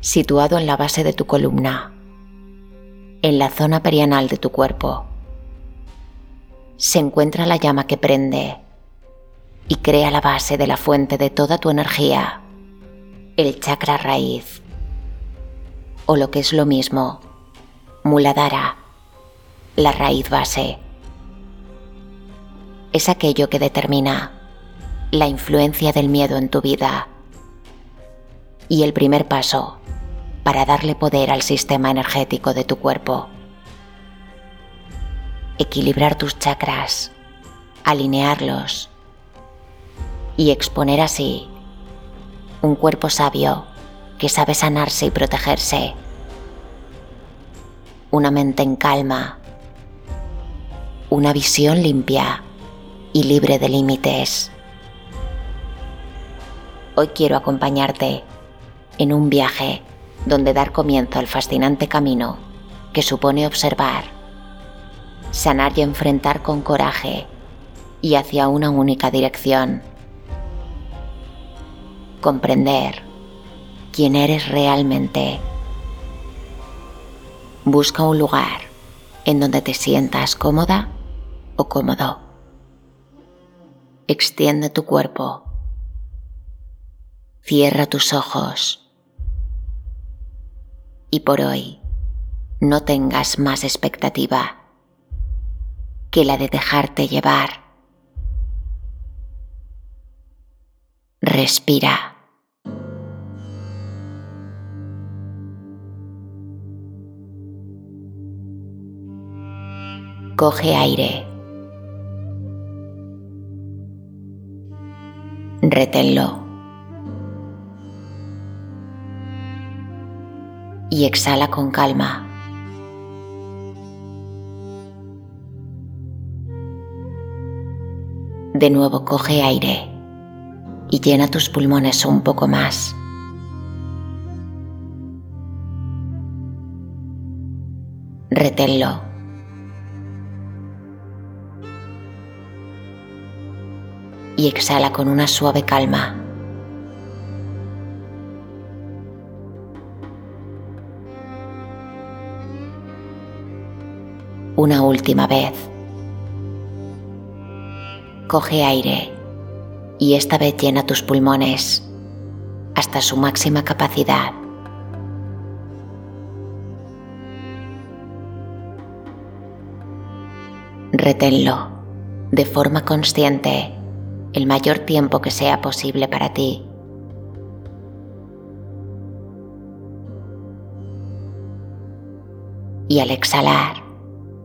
situado en la base de tu columna, en la zona perianal de tu cuerpo, se encuentra la llama que prende y crea la base de la fuente de toda tu energía, el chakra raíz, o lo que es lo mismo, Muladhara, la raíz base. Es aquello que determina la influencia del miedo en tu vida y el primer paso para darle poder al sistema energético de tu cuerpo. Equilibrar tus chakras, alinearlos y exponer así un cuerpo sabio que sabe sanarse y protegerse. Una mente en calma. Una visión limpia y libre de límites. Hoy quiero acompañarte en un viaje donde dar comienzo al fascinante camino que supone observar, sanar y enfrentar con coraje y hacia una única dirección. Comprender quién eres realmente. Busca un lugar en donde te sientas cómoda o cómodo. Extiende tu cuerpo. Cierra tus ojos y por hoy no tengas más expectativa que la de dejarte llevar. Respira. Coge aire. Reténlo. Y exhala con calma. De nuevo coge aire y llena tus pulmones un poco más. Reténlo. Y exhala con una suave calma. Una última vez. Coge aire y esta vez llena tus pulmones hasta su máxima capacidad. Reténlo de forma consciente el mayor tiempo que sea posible para ti. Y al exhalar,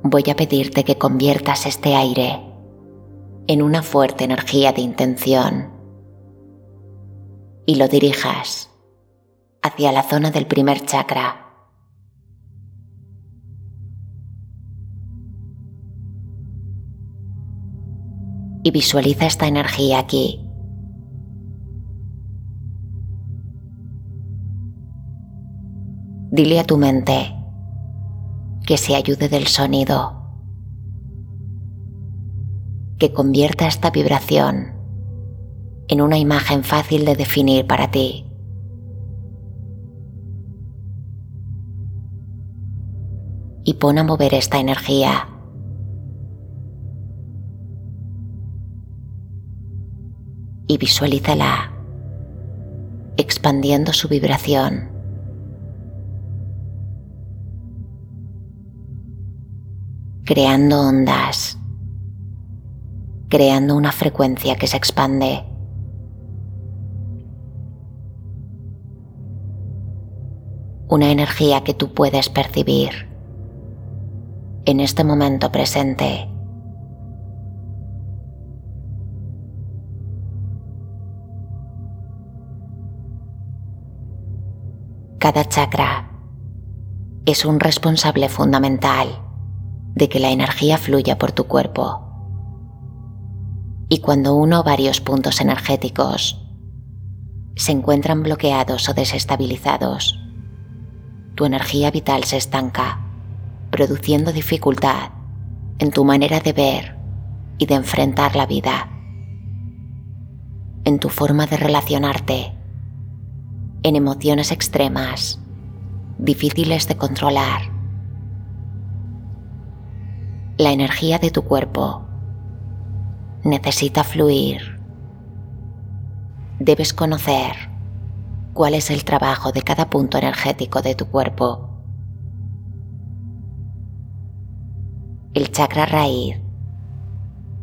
voy a pedirte que conviertas este aire en una fuerte energía de intención y lo dirijas hacia la zona del primer chakra. Y visualiza esta energía aquí. Dile a tu mente, que se ayude del sonido, que convierta esta vibración en una imagen fácil de definir para ti. Y pon a mover esta energía. Y visualízala expandiendo su vibración. Creando ondas, creando una frecuencia que se expande. Una energía que tú puedes percibir en este momento presente. Cada chakra es un responsable fundamental de que la energía fluya por tu cuerpo. Y cuando uno o varios puntos energéticos se encuentran bloqueados o desestabilizados, tu energía vital se estanca, produciendo dificultad en tu manera de ver y de enfrentar la vida, en tu forma de relacionarte, en emociones extremas difíciles de controlar. La energía de tu cuerpo necesita fluir. Debes conocer cuál es el trabajo de cada punto energético de tu cuerpo. El chakra raíz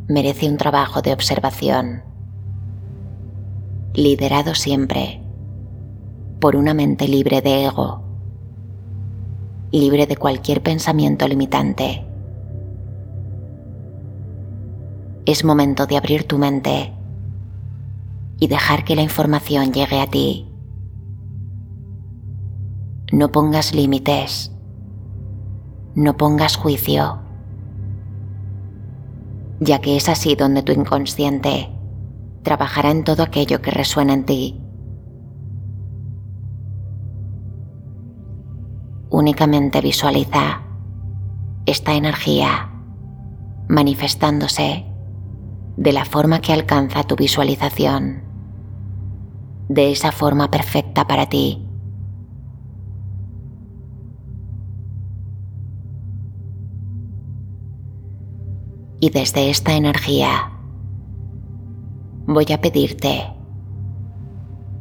merece un trabajo de observación, liderado siempre por una mente libre de ego, libre de cualquier pensamiento limitante. Es momento de abrir tu mente y dejar que la información llegue a ti. No pongas límites, no pongas juicio ya que es así donde tu inconsciente trabajará en todo aquello que resuena en ti. Únicamente visualiza esta energía manifestándose de la forma que alcanza tu visualización, de esa forma perfecta para ti. Y desde esta energía voy a pedirte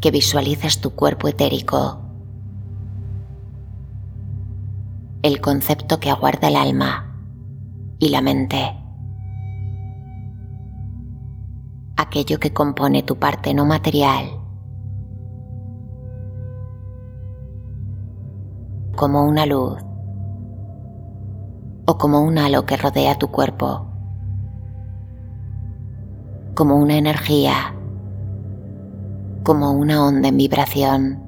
que visualices tu cuerpo etérico, el concepto que aguarda el alma y la mente, aquello que compone tu parte no material, como una luz. O como un halo que rodea tu cuerpo. Como una energía, como una onda en vibración.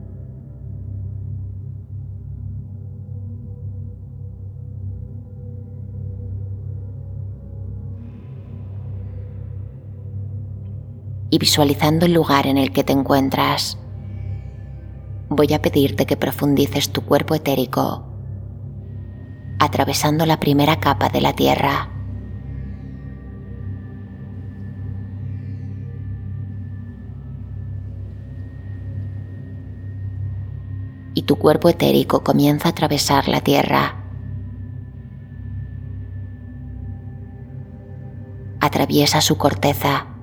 Visualizando el lugar en el que te encuentras, voy a pedirte que profundices tu cuerpo etérico, atravesando la primera capa de la Tierra y tu cuerpo etérico comienza a atravesar la Tierra. Atraviesa su corteza.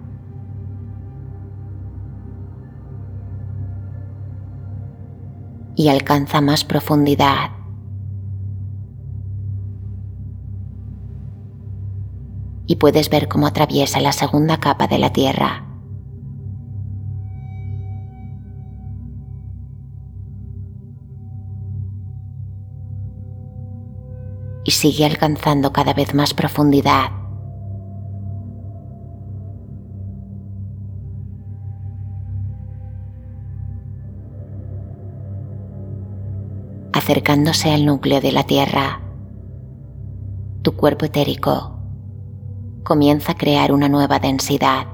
Y alcanza más profundidad. Y puedes ver cómo atraviesa la segunda capa de la Tierra. y sigue alcanzando cada vez más profundidad. Acercándose al núcleo de la Tierra, tu cuerpo etérico comienza a crear una nueva densidad.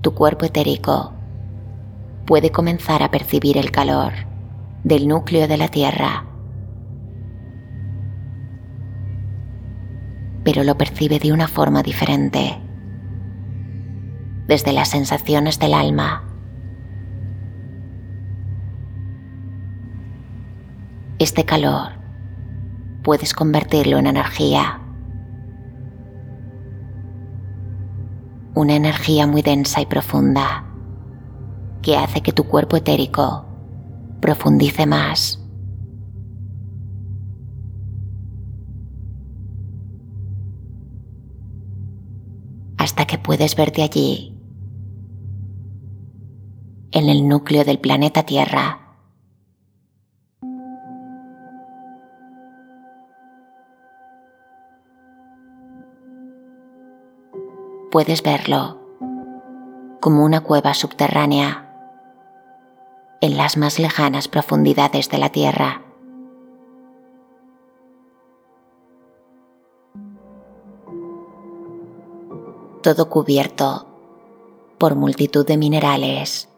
Tu cuerpo etérico puede comenzar a percibir el calor del núcleo de la Tierra, pero lo percibe de una forma diferente, desde las sensaciones del alma. Este calor puedes convertirlo en energía, una energía muy densa y profunda que hace que tu cuerpo etérico profundice más. Hasta que puedes verte allí, en el núcleo del planeta Tierra. Puedes verlo como una cueva subterránea en las más lejanas profundidades de la Tierra. Todo cubierto por multitud de minerales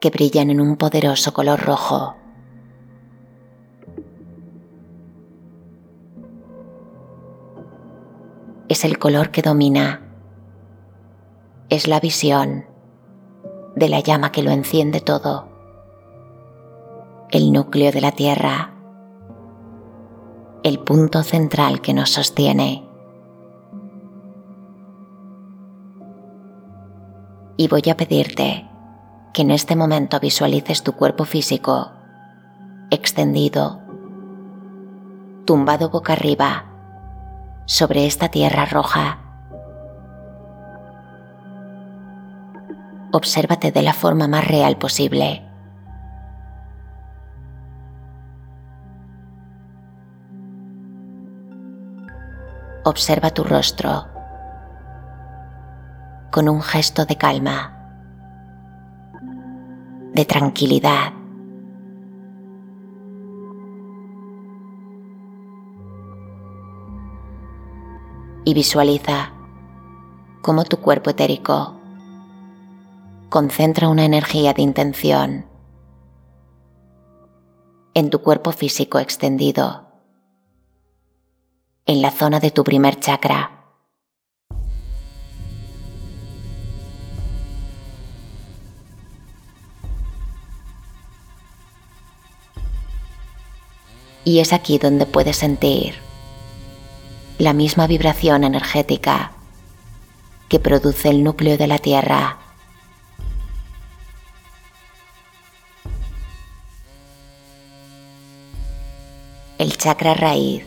que brillan en un poderoso color rojo. Es el color que domina. Es la visión de la llama que lo enciende todo, el núcleo de la Tierra, el punto central que nos sostiene. Y voy a pedirte que en este momento visualices tu cuerpo físico extendido, tumbado boca arriba sobre esta tierra roja. Obsérvate de la forma más real posible. Observa tu rostro con un gesto de calma, de tranquilidad. Y visualiza cómo tu cuerpo etérico concentra una energía de intención en tu cuerpo físico extendido en la zona de tu primer chakra. Y es aquí donde puedes sentir la misma vibración energética que produce el núcleo de la Tierra. El chakra raíz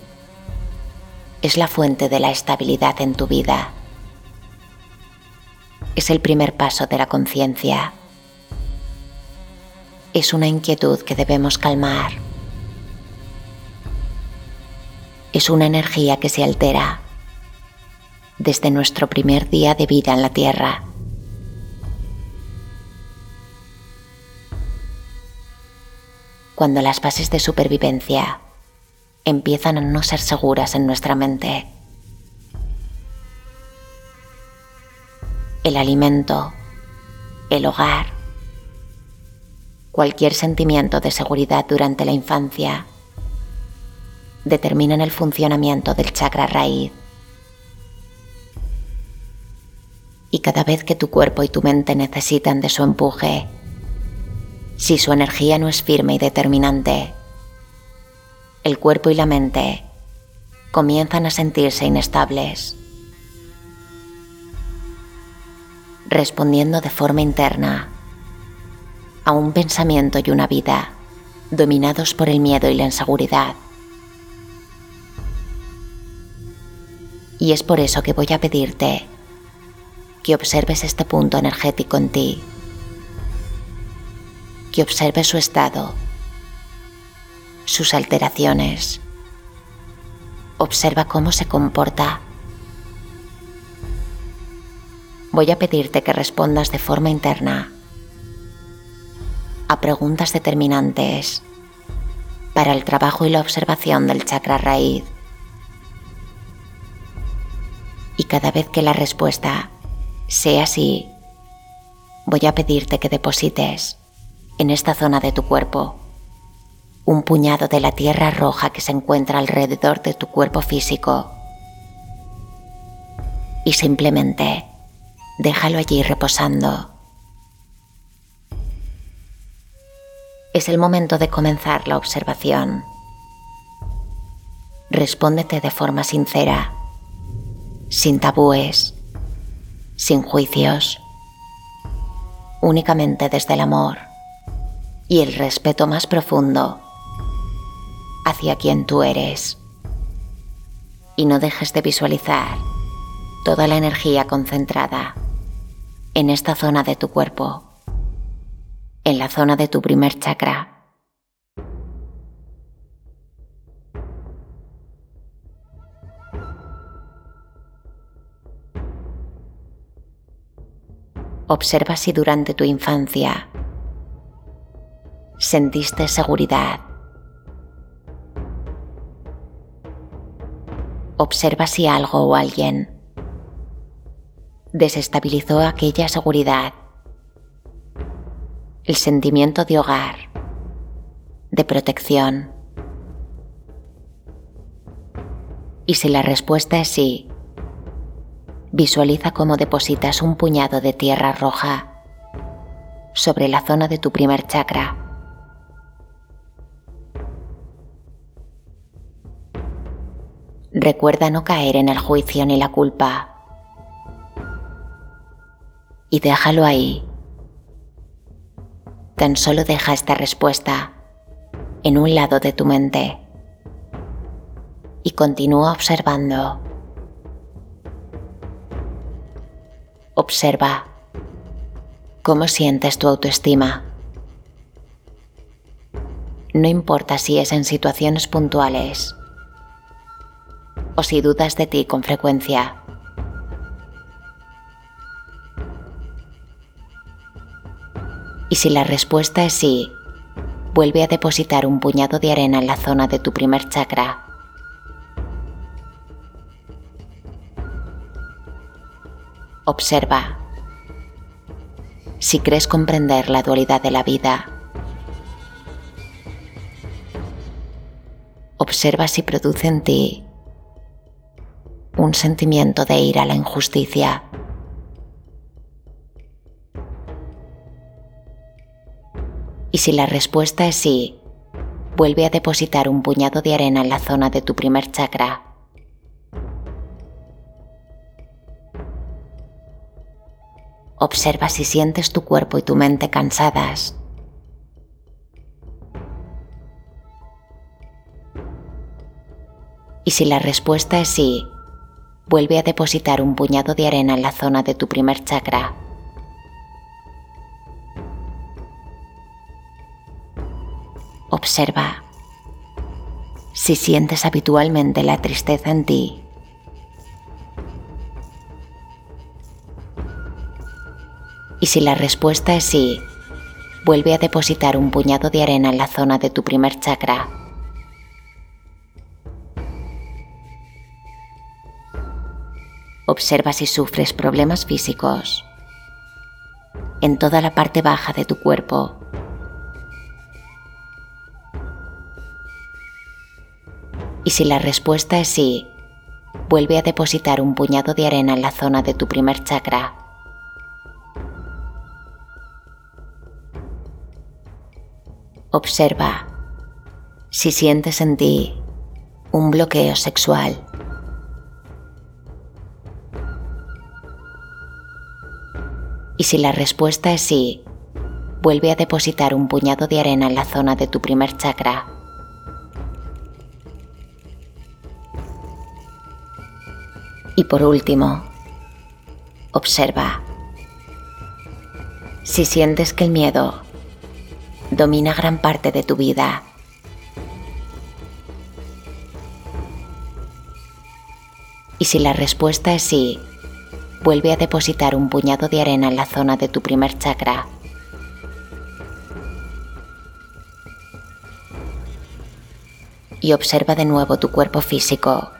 es la fuente de la estabilidad en tu vida. Es el primer paso de la conciencia. Es una inquietud que debemos calmar. Es una energía que se altera desde nuestro primer día de vida en la Tierra. Cuando las fases de supervivencia empiezan a no ser seguras en nuestra mente. El alimento, el hogar, cualquier sentimiento de seguridad durante la infancia determinan el funcionamiento del chakra raíz. Y cada vez que tu cuerpo y tu mente necesitan de su empuje, si su energía no es firme y determinante, el cuerpo y la mente comienzan a sentirse inestables, respondiendo de forma interna a un pensamiento y una vida dominados por el miedo y la inseguridad. Y es por eso que voy a pedirte que observes este punto energético en ti, que observes su estado sus alteraciones. Observa cómo se comporta. Voy a pedirte que respondas de forma interna a preguntas determinantes para el trabajo y la observación del chakra raíz. Y cada vez que la respuesta sea así, voy a pedirte que deposites en esta zona de tu cuerpo un puñado de la tierra roja que se encuentra alrededor de tu cuerpo físico. Y simplemente déjalo allí reposando. Es el momento de comenzar la observación. Respóndete de forma sincera, sin tabúes, sin juicios, únicamente desde el amor y el respeto más profundo hacia quien tú eres. Y no dejes de visualizar toda la energía concentrada en esta zona de tu cuerpo, en la zona de tu primer chakra. Observa si durante tu infancia sentiste seguridad observa si algo o alguien desestabilizó aquella seguridad, el sentimiento de hogar, de protección. Y si la respuesta es sí, visualiza cómo depositas un puñado de tierra roja sobre la zona de tu primer chakra. Recuerda no caer en el juicio ni la culpa. Y déjalo ahí. Tan solo deja esta respuesta en un lado de tu mente y continúa observando. Observa cómo sientes tu autoestima. No importa si es en situaciones puntuales o si dudas de ti con frecuencia. Y si la respuesta es sí, vuelve a depositar un puñado de arena en la zona de tu primer chakra. Observa. Si crees comprender la dualidad de la vida, observa si produce en ti un sentimiento de ira a la injusticia. Y si la respuesta es sí, vuelve a depositar un puñado de arena en la zona de tu primer chakra. Observa si sientes tu cuerpo y tu mente cansadas. Y si la respuesta es sí, vuelve a depositar un puñado de arena en la zona de tu primer chakra. Observa si sientes habitualmente la tristeza en ti. Si la respuesta es sí, vuelve a depositar un puñado de arena en la zona de tu primer chakra. Observa si sufres problemas físicos en toda la parte baja de tu cuerpo. Y si la respuesta es sí, vuelve a depositar un puñado de arena en la zona de tu primer chakra. Observa si sientes en ti un bloqueo sexual. Y si la respuesta es sí, vuelve a depositar un puñado de arena en la zona de tu primer chakra. Y por último, observa si sientes que el miedo domina gran parte de tu vida. Y si la respuesta es sí, vuelve a depositar un puñado de arena en la zona de tu primer chakra. Y observa de nuevo tu cuerpo físico.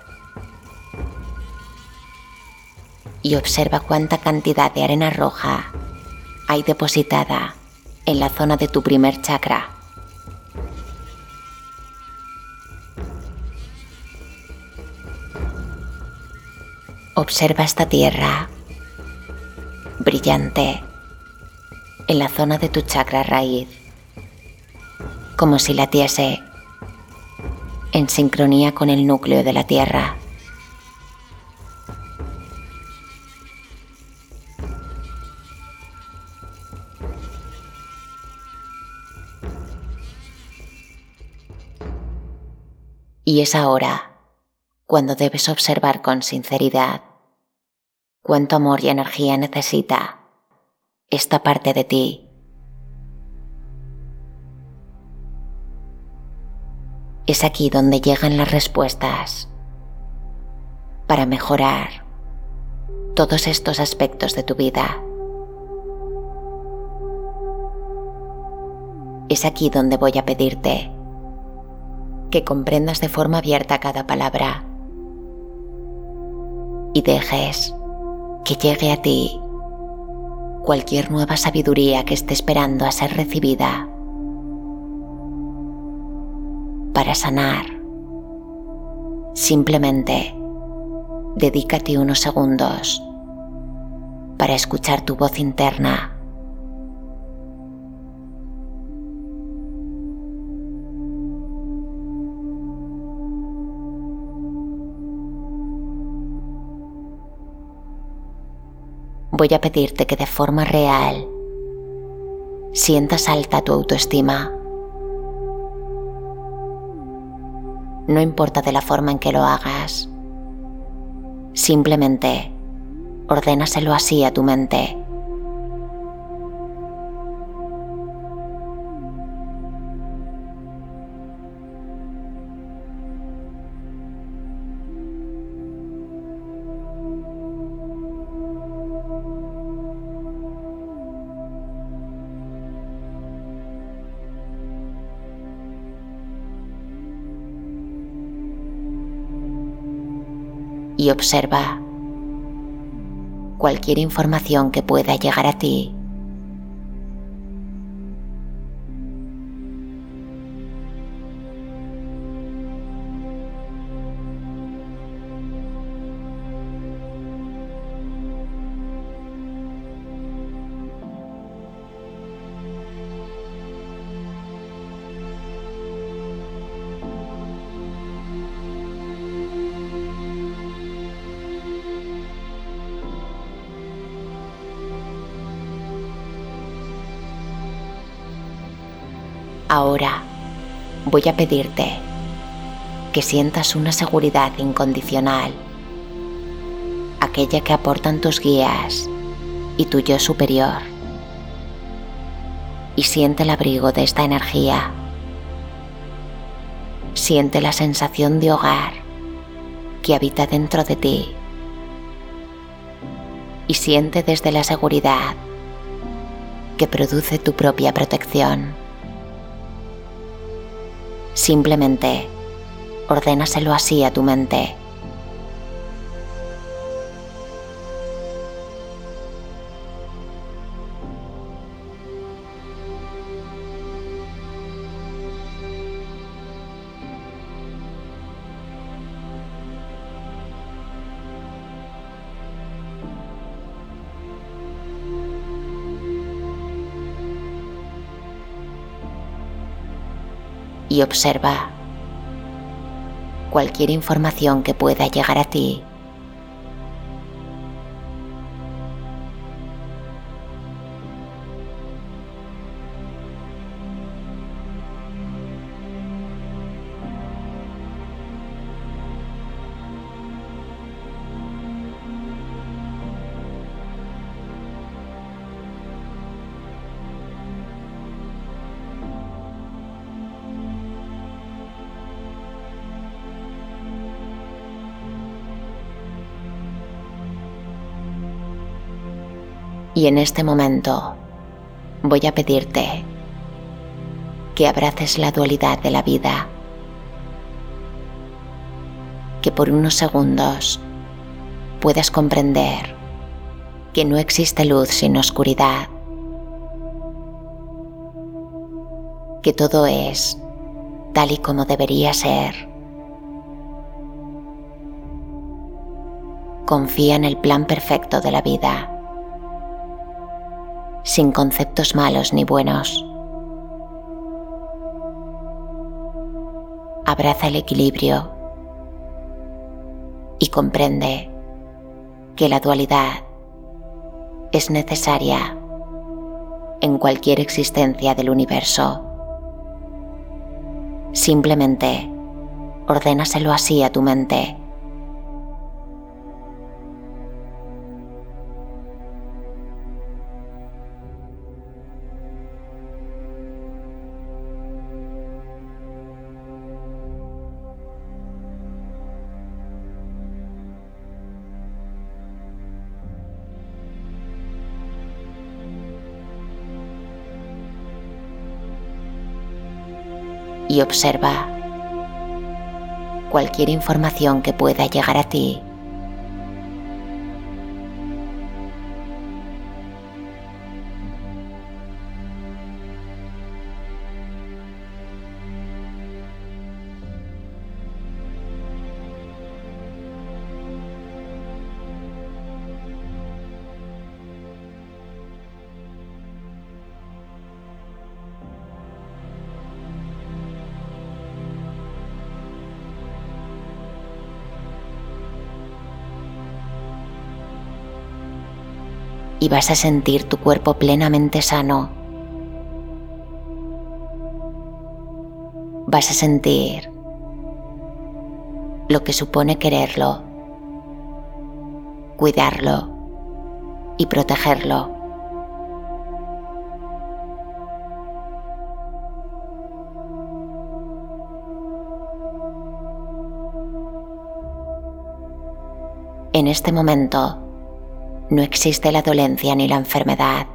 Y observa cuánta cantidad de arena roja hay depositada en la zona de tu primer chakra. Observa esta tierra brillante en la zona de tu chakra raíz, como si latiese en sincronía con el núcleo de la tierra. Y es ahora cuando debes observar con sinceridad cuánto amor y energía necesita esta parte de ti. Es aquí donde llegan las respuestas para mejorar todos estos aspectos de tu vida. Es aquí donde voy a pedirte que comprendas de forma abierta cada palabra y dejes que llegue a ti cualquier nueva sabiduría que esté esperando a ser recibida para sanar. Simplemente dedícate unos segundos para escuchar tu voz interna voy a pedirte que de forma real sientas alta tu autoestima. No importa de la forma en que lo hagas, simplemente ordénaselo así a tu mente. Y observa cualquier información que pueda llegar a ti Ahora voy a pedirte que sientas una seguridad incondicional, aquella que aportan tus guías y tu yo superior. Y siente el abrigo de esta energía. Siente la sensación de hogar que habita dentro de ti. Y siente desde la seguridad que produce tu propia protección. Simplemente ordénaselo así a tu mente. Y observa cualquier información que pueda llegar a ti Y en este momento voy a pedirte que abraces la dualidad de la vida, que por unos segundos puedas comprender que no existe luz sin oscuridad, que todo es tal y como debería ser. Confía en el plan perfecto de la vida sin conceptos malos ni buenos. Abraza el equilibrio y comprende que la dualidad es necesaria en cualquier existencia del universo. Simplemente ordénaselo así a tu mente y observa cualquier información que pueda llegar a ti y vas a sentir tu cuerpo plenamente sano. Vas a sentir lo que supone quererlo, cuidarlo y protegerlo. En este momento no existe la dolencia ni la enfermedad.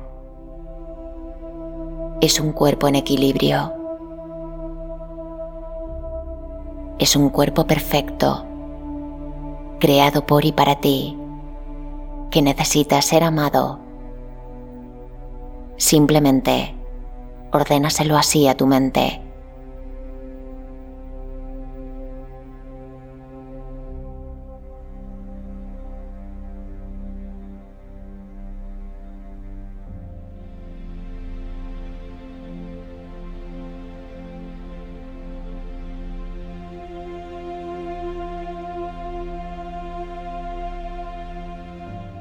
Es un cuerpo en equilibrio. Es un cuerpo perfecto, creado por y para ti, que necesita ser amado. Simplemente ordénaselo así a tu mente.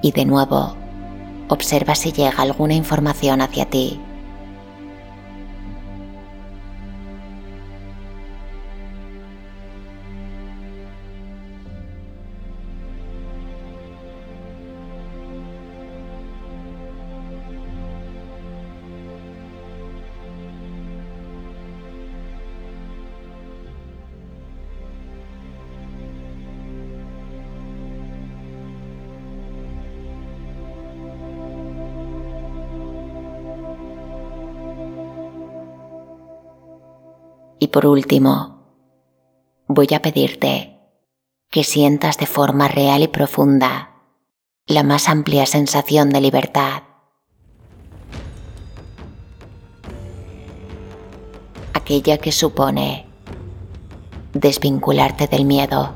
Y de nuevo observa si llega alguna información hacia ti. Por último, voy a pedirte que sientas de forma real y profunda la más amplia sensación de libertad. Aquella que supone desvincularte del miedo.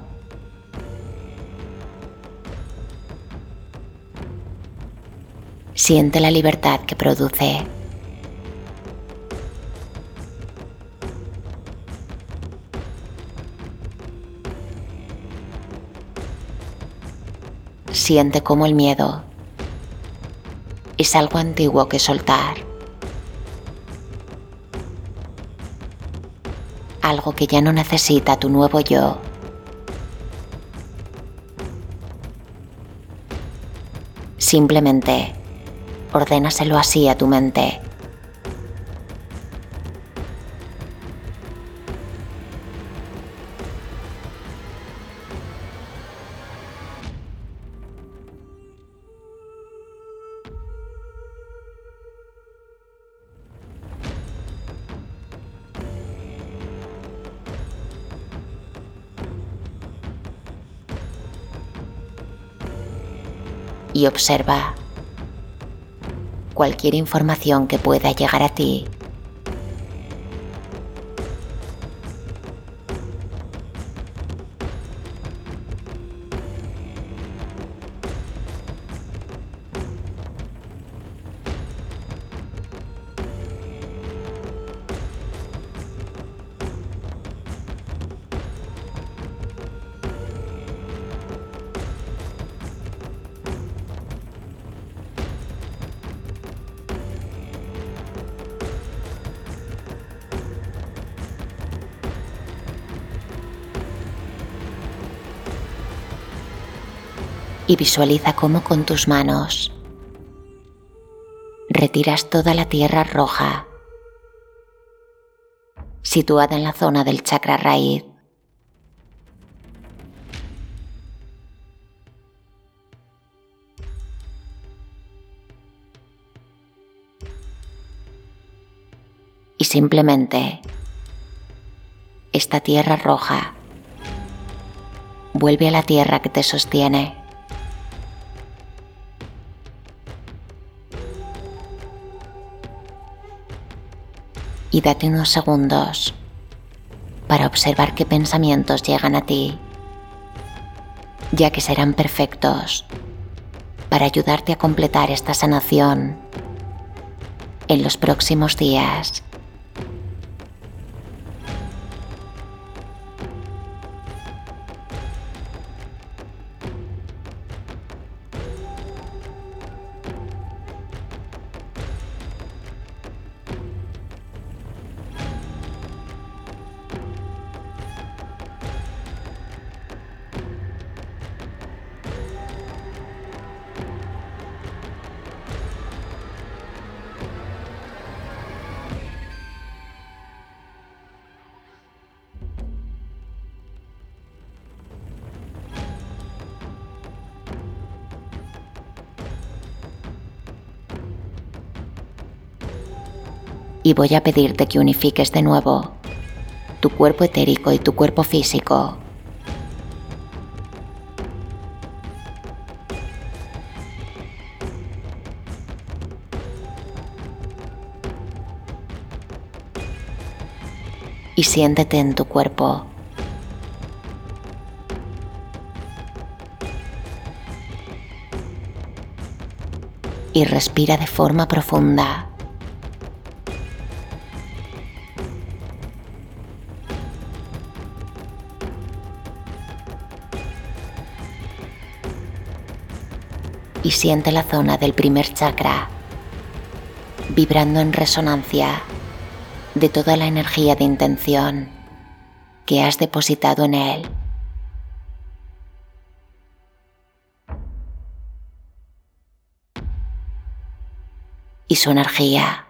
Siente la libertad que produce siente como el miedo es algo antiguo que soltar. Algo que ya no necesita tu nuevo yo. Simplemente ordénaselo así a tu mente. Y observa cualquier información que pueda llegar a ti. Y visualiza cómo con tus manos retiras toda la tierra roja situada en la zona del chakra raíz. Y simplemente esta tierra roja vuelve a la tierra que te sostiene. Y date unos segundos para observar qué pensamientos llegan a ti, ya que serán perfectos para ayudarte a completar esta sanación en los próximos días. Y voy a pedirte que unifiques de nuevo tu cuerpo etérico y tu cuerpo físico. Y siéntete en tu cuerpo. Y respira de forma profunda. Siente la zona del primer chakra vibrando en resonancia de toda la energía de intención que has depositado en él. Y su energía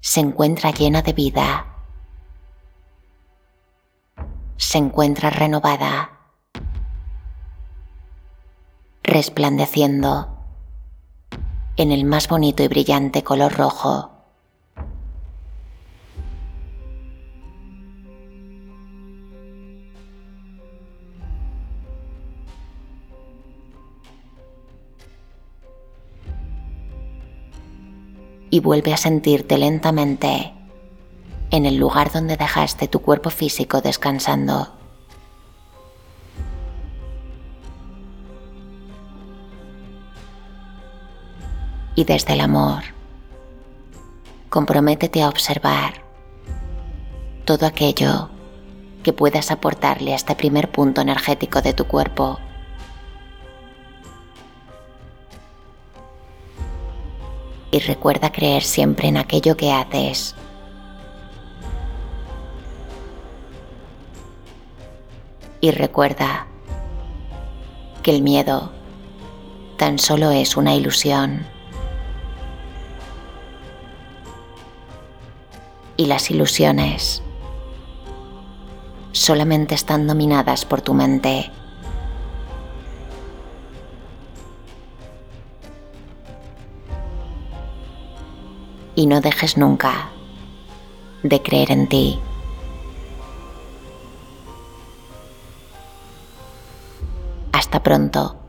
se encuentra llena de vida, se encuentra renovada resplandeciendo en el más bonito y brillante color rojo. Y vuelve a sentirte lentamente en el lugar donde dejaste tu cuerpo físico descansando. Y desde el amor. Comprométete a observar todo aquello que puedas aportarle a este primer punto energético de tu cuerpo. Y recuerda creer siempre en aquello que haces. Y recuerda que el miedo tan solo es una ilusión. Y las ilusiones solamente están dominadas por tu mente. Y no dejes nunca de creer en ti. Hasta pronto.